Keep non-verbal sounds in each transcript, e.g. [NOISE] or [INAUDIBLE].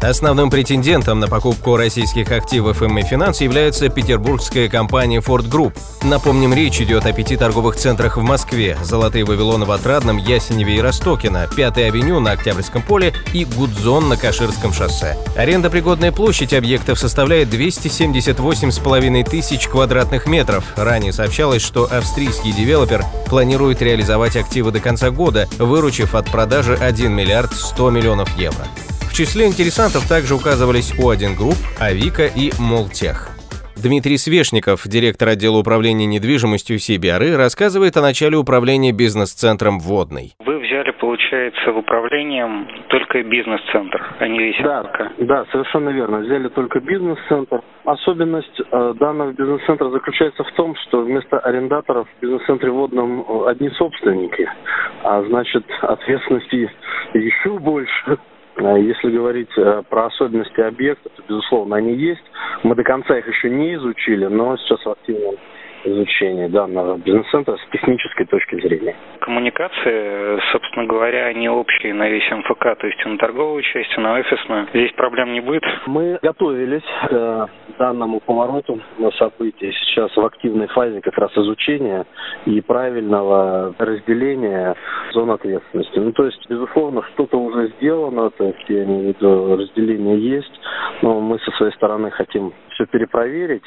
Основным претендентом на покупку российских активов ММ Финанс является петербургская компания Ford Group. Напомним, речь идет о пяти торговых центрах в Москве – Золотые Вавилоны в Отрадном, Ясеневе и Ростокино, Пятой авеню на Октябрьском поле и Гудзон на Каширском шоссе. Арендопригодная площадь объектов составляет 278,5 тысяч квадратных метров. Ранее сообщалось, что австрийский девелопер планирует реализовать активы до конца года, выручив от продажи 1 миллиард 100 миллионов евро числе интересантов также указывались O1 Group, Avica и Malltech. Дмитрий Свешников, директор отдела управления недвижимостью CBRE, рассказывает о начале управления бизнес-центром «Водный». Вы взяли, получается, в управлением только бизнес-центр, а не весь да. Да, совершенно верно. Взяли только бизнес-центр. Особенность э, данного бизнес-центра заключается в том, что вместо арендаторов в бизнес-центре «Водном» одни собственники, а значит, ответственности [LAUGHS] еще больше. Э, если говорить э, про особенности объекта, то, безусловно, они есть. Мы до конца их еще не изучили, но сейчас в активном изучения данного бизнес-центра с технической точки зрения. Коммуникации, собственно говоря, они общие на весь МФК, то есть на торговую часть, на офисную. Здесь проблем не будет? Мы готовились к данному повороту на события. Сейчас в активной фазе как раз изучения и правильного разделения зон ответственности. Ну, то есть, безусловно, что-то уже сделано, то есть, я имею в виду, разделение есть, но мы со своей стороны хотим все перепроверить.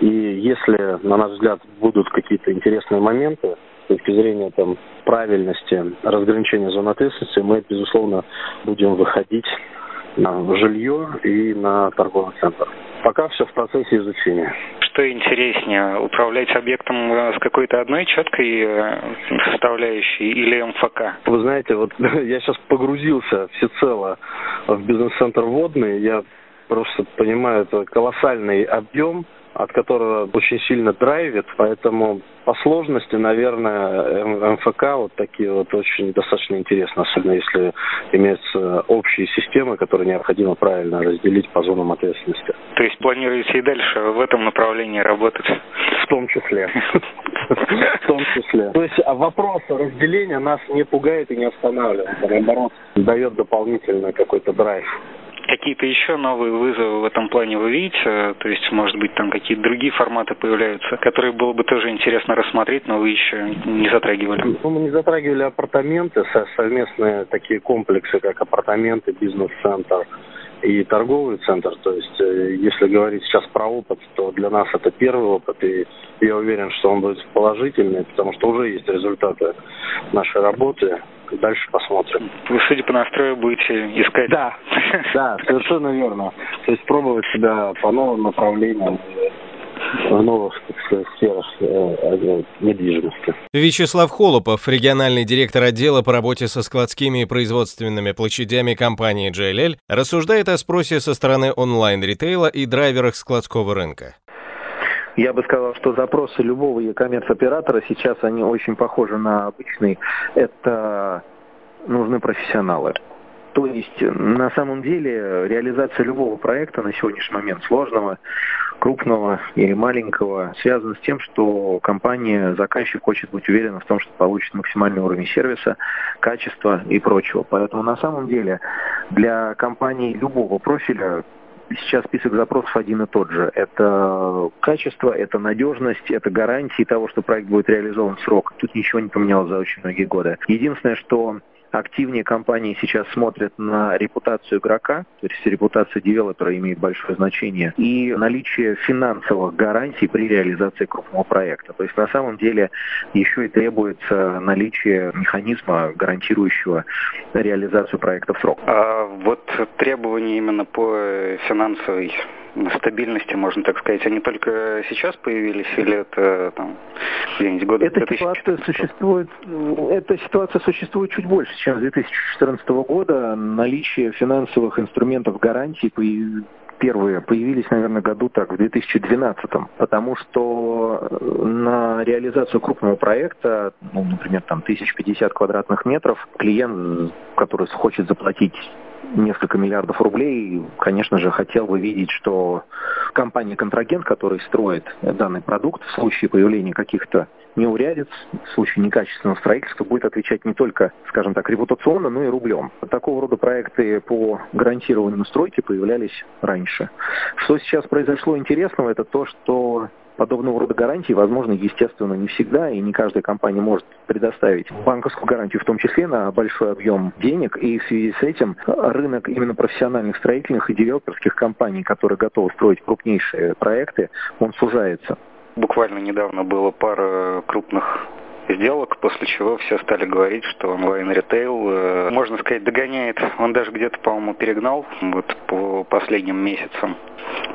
И если, на наш взгляд, будут какие-то интересные моменты с точки зрения там, правильности разграничения зон ответственности, мы, безусловно, будем выходить на жилье и на торговый центр. Пока все в процессе изучения. Что интереснее, управлять объектом с какой-то одной четкой э, составляющей или МФК? Вы знаете, вот [LAUGHS] я сейчас погрузился всецело в бизнес-центр водный. Я просто понимаю, это колоссальный объем, от которого очень сильно драйвит, поэтому по сложности, наверное, МФК вот такие вот очень достаточно интересны, особенно если имеются общие системы, которые необходимо правильно разделить по зонам ответственности. То есть планируете и дальше в этом направлении работать? В том числе. В том числе. То есть а вопрос разделения нас не пугает и не останавливает, наоборот, дает дополнительный какой-то драйв. Какие-то еще новые вызовы в этом плане вы видите? То есть, может быть, там какие-то другие форматы появляются, которые было бы тоже интересно рассмотреть, но вы еще не затрагивали? Ну, мы не затрагивали апартаменты, совместные такие комплексы, как апартаменты, бизнес-центр и торговый центр. То есть, э, если говорить сейчас про опыт, то для нас это первый опыт, и я уверен, что он будет положительный, потому что уже есть результаты нашей работы дальше посмотрим. Вы, судя по настрою, будете искать... Да, да, совершенно верно. То есть пробовать себя по новым направлениям в новых сферах э, недвижимости. Вячеслав Холопов, региональный директор отдела по работе со складскими и производственными площадями компании JLL, рассуждает о спросе со стороны онлайн-ритейла и драйверах складского рынка. Я бы сказал, что запросы любого e-commerce оператора сейчас они очень похожи на обычный. Это нужны профессионалы. То есть на самом деле реализация любого проекта на сегодняшний момент сложного, крупного или маленького связана с тем, что компания, заказчик хочет быть уверена в том, что получит максимальный уровень сервиса, качества и прочего. Поэтому на самом деле для компаний любого профиля сейчас список запросов один и тот же. Это качество, это надежность, это гарантии того, что проект будет реализован в срок. Тут ничего не поменялось за очень многие годы. Единственное, что активнее компании сейчас смотрят на репутацию игрока, то есть репутация девелопера имеет большое значение, и наличие финансовых гарантий при реализации крупного проекта. То есть на самом деле еще и требуется наличие механизма, гарантирующего реализацию проекта в срок. А вот требования именно по финансовой стабильности, можно так сказать, они только сейчас появились или это там где-нибудь года Эта ситуация существует, эта ситуация существует чуть больше, чем с 2014 года. Наличие финансовых инструментов гарантий первые появились, наверное, году так, в 2012, потому что э, на реализацию крупного проекта, ну, например, там 1050 квадратных метров, клиент, который хочет заплатить несколько миллиардов рублей, конечно же, хотел бы видеть, что компания-контрагент, который строит данный продукт, в случае появления каких-то неурядиц, в случае некачественного строительства, будет отвечать не только, скажем так, репутационно, но и рублем. Такого рода проекты по гарантированию стройки появлялись раньше. Что сейчас произошло интересного, это то, что подобного рода гарантии возможно, естественно, не всегда, и не каждая компания может предоставить банковскую гарантию, в том числе на большой объем денег, и в связи с этим рынок именно профессиональных строительных и девелоперских компаний, которые готовы строить крупнейшие проекты, он сужается. Буквально недавно было пара крупных сделок, после чего все стали говорить, что онлайн-ритейл, э, можно сказать, догоняет. Он даже где-то, по-моему, перегнал вот по последним месяцам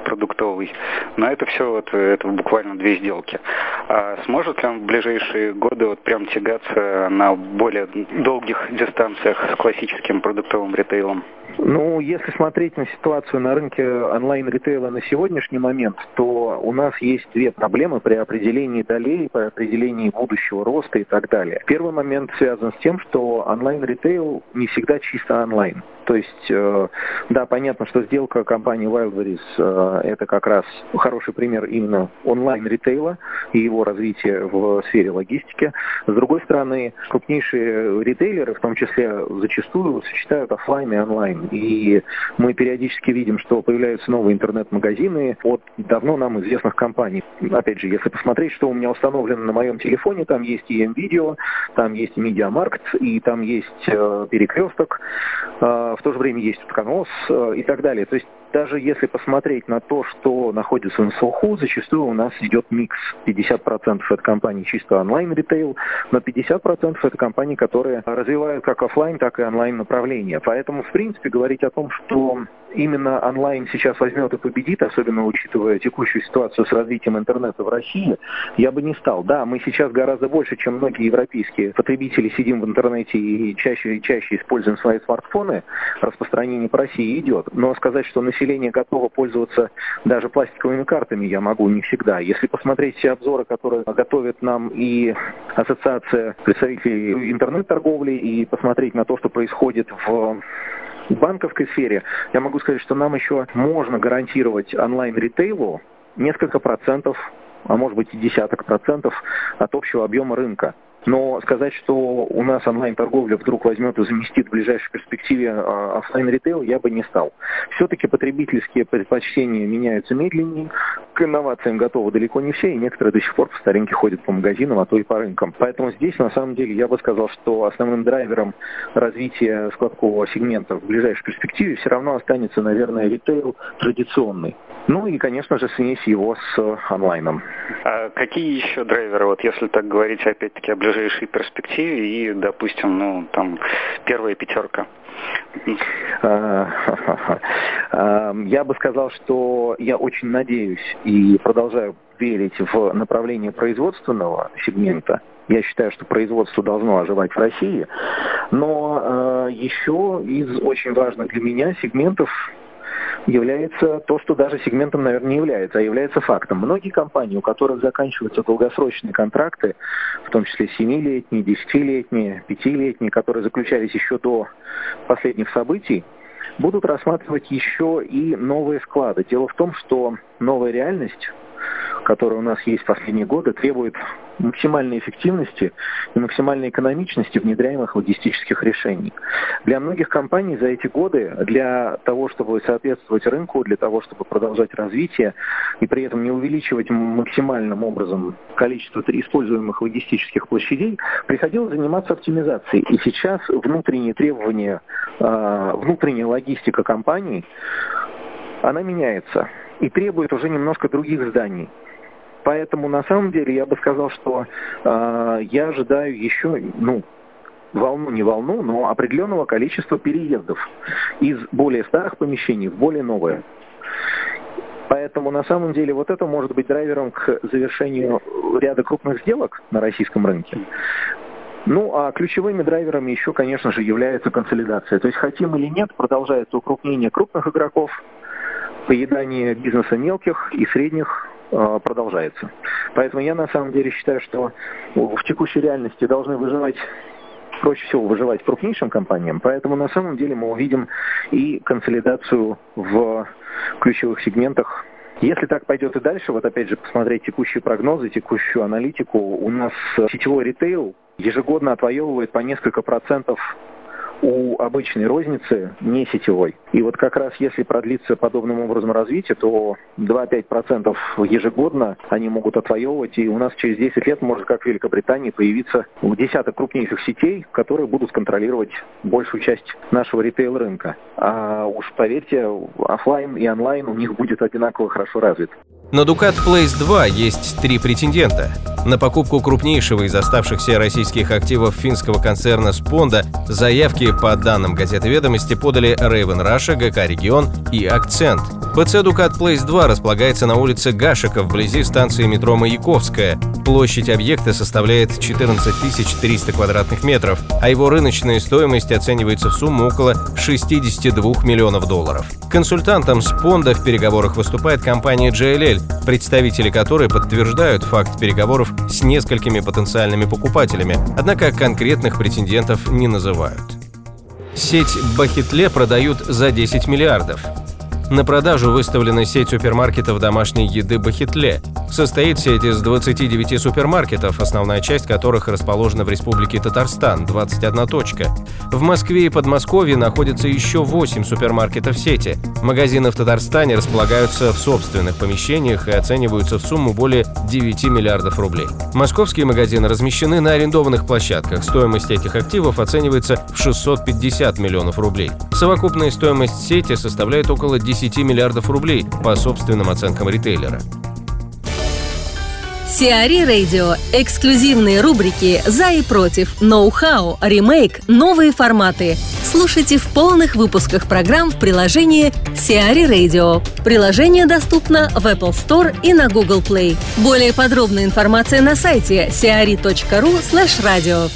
продуктовый. Но это все вот, это буквально две сделки. А сможет ли он в ближайшие годы вот прям тягаться на более долгих дистанциях с классическим продуктовым ритейлом? Ну, если смотреть на ситуацию на рынке онлайн-ритейла на сегодняшний момент, то у нас есть две проблемы при определении долей, при определении будущего роста и так далее. Первый момент связан с тем, что онлайн-ритейл не всегда чисто онлайн. То есть, э, да, понятно, что сделка компании Wildberries э, это как раз хороший пример именно онлайн-ритейла и его развития в сфере логистики. С другой стороны, крупнейшие ритейлеры, в том числе зачастую, сочетают офлайн и онлайн. И мы периодически видим, что появляются новые интернет-магазины от давно нам известных компаний. Опять же, если посмотреть, что у меня установлено на моем телефоне, там есть и M-Video, там есть и и там есть э, Перекресток. Э, в то же время есть утконос э, и так далее. То есть даже если посмотреть на то, что находится на слуху, зачастую у нас идет микс. 50% это компании чисто онлайн-ритейл, но 50% это компании, которые развивают как офлайн, так и онлайн направления. Поэтому, в принципе, говорить о том, что именно онлайн сейчас возьмет и победит, особенно учитывая текущую ситуацию с развитием интернета в России, я бы не стал. Да, мы сейчас гораздо больше, чем многие европейские потребители сидим в интернете и чаще и чаще используем свои смартфоны, распространение по России идет. Но сказать, что население готово пользоваться даже пластиковыми картами, я могу не всегда. Если посмотреть все обзоры, которые готовят нам и Ассоциация представителей интернет-торговли, и посмотреть на то, что происходит в в банковской сфере я могу сказать, что нам еще можно гарантировать онлайн-ритейлу несколько процентов, а может быть и десяток процентов от общего объема рынка. Но сказать, что у нас онлайн-торговля вдруг возьмет и заместит в ближайшей перспективе а, офлайн ритейл, я бы не стал. Все-таки потребительские предпочтения меняются медленнее, к инновациям готовы далеко не все, и некоторые до сих пор по старинке ходят по магазинам, а то и по рынкам. Поэтому здесь, на самом деле, я бы сказал, что основным драйвером развития складкового сегмента в ближайшей перспективе все равно останется, наверное, ритейл традиционный. Ну и, конечно же, смесь его с онлайном. А какие еще драйверы, вот если так говорить, опять-таки, о ближайшей перспективе и, допустим, ну, там, первая пятерка? [LAUGHS] А, я бы сказал, что я очень надеюсь и продолжаю верить в направление производственного сегмента. Я считаю, что производство должно оживать в России. Но э, еще из очень важных для меня сегментов является то, что даже сегментом, наверное, не является, а является фактом. Многие компании, у которых заканчиваются долгосрочные контракты, в том числе 7-летние, 10-летние, 5-летние, которые заключались еще до последних событий, будут рассматривать еще и новые склады. Дело в том, что новая реальность которая у нас есть в последние годы, требует максимальной эффективности и максимальной экономичности внедряемых логистических решений. Для многих компаний за эти годы, для того, чтобы соответствовать рынку, для того, чтобы продолжать развитие и при этом не увеличивать максимальным образом количество используемых логистических площадей, приходилось заниматься оптимизацией. И сейчас внутренние требования, а, внутренняя логистика компаний, она меняется и требует уже немножко других зданий. Поэтому на самом деле я бы сказал, что э, я ожидаю еще, ну, волну, не волну, но определенного количества переездов из более старых помещений в более новые. Поэтому на самом деле вот это может быть драйвером к завершению ряда крупных сделок на российском рынке. Ну, а ключевыми драйверами еще, конечно же, является консолидация. То есть хотим или нет, продолжается укрупнение крупных игроков, поедание бизнеса мелких и средних продолжается. Поэтому я на самом деле считаю, что в текущей реальности должны выживать проще всего выживать крупнейшим компаниям, поэтому на самом деле мы увидим и консолидацию в ключевых сегментах если так пойдет и дальше, вот опять же посмотреть текущие прогнозы, текущую аналитику, у нас сетевой ритейл ежегодно отвоевывает по несколько процентов у обычной розницы не сетевой. И вот как раз если продлится подобным образом развитие, то 2-5% ежегодно они могут отвоевывать, и у нас через 10 лет может, как в Великобритании, появиться десяток крупнейших сетей, которые будут контролировать большую часть нашего ритейл-рынка. А уж поверьте, офлайн и онлайн у них будет одинаково хорошо развит. На Ducat Place 2 есть три претендента. На покупку крупнейшего из оставшихся российских активов финского концерна «Спонда» заявки, по данным газеты «Ведомости», подали Raven Russia, ГК «Регион» и «Акцент». ПЦ Ducat Place 2 располагается на улице Гашика, вблизи станции метро Маяковская. Площадь объекта составляет 14 300 квадратных метров, а его рыночная стоимость оценивается в сумму около 62 миллионов долларов. Консультантом Спонда в переговорах выступает компания JLL, представители которой подтверждают факт переговоров с несколькими потенциальными покупателями, однако конкретных претендентов не называют. Сеть Бахетле продают за 10 миллиардов. На продажу выставлена сеть супермаркетов домашней еды «Бахетле». Состоит сеть из 29 супермаркетов, основная часть которых расположена в Республике Татарстан, 21 точка. В Москве и Подмосковье находятся еще 8 супермаркетов сети. Магазины в Татарстане располагаются в собственных помещениях и оцениваются в сумму более 9 миллиардов рублей. Московские магазины размещены на арендованных площадках. Стоимость этих активов оценивается в 650 миллионов рублей. Совокупная стоимость сети составляет около 10 10 миллиардов рублей, по собственным оценкам ритейлера. Сиари Радио. Эксклюзивные рубрики «За и против», «Ноу-хау», «Ремейк», «Новые форматы». Слушайте в полных выпусках программ в приложении Сиари Radio. Приложение доступно в Apple Store и на Google Play. Более подробная информация на сайте siari.ru slash radio.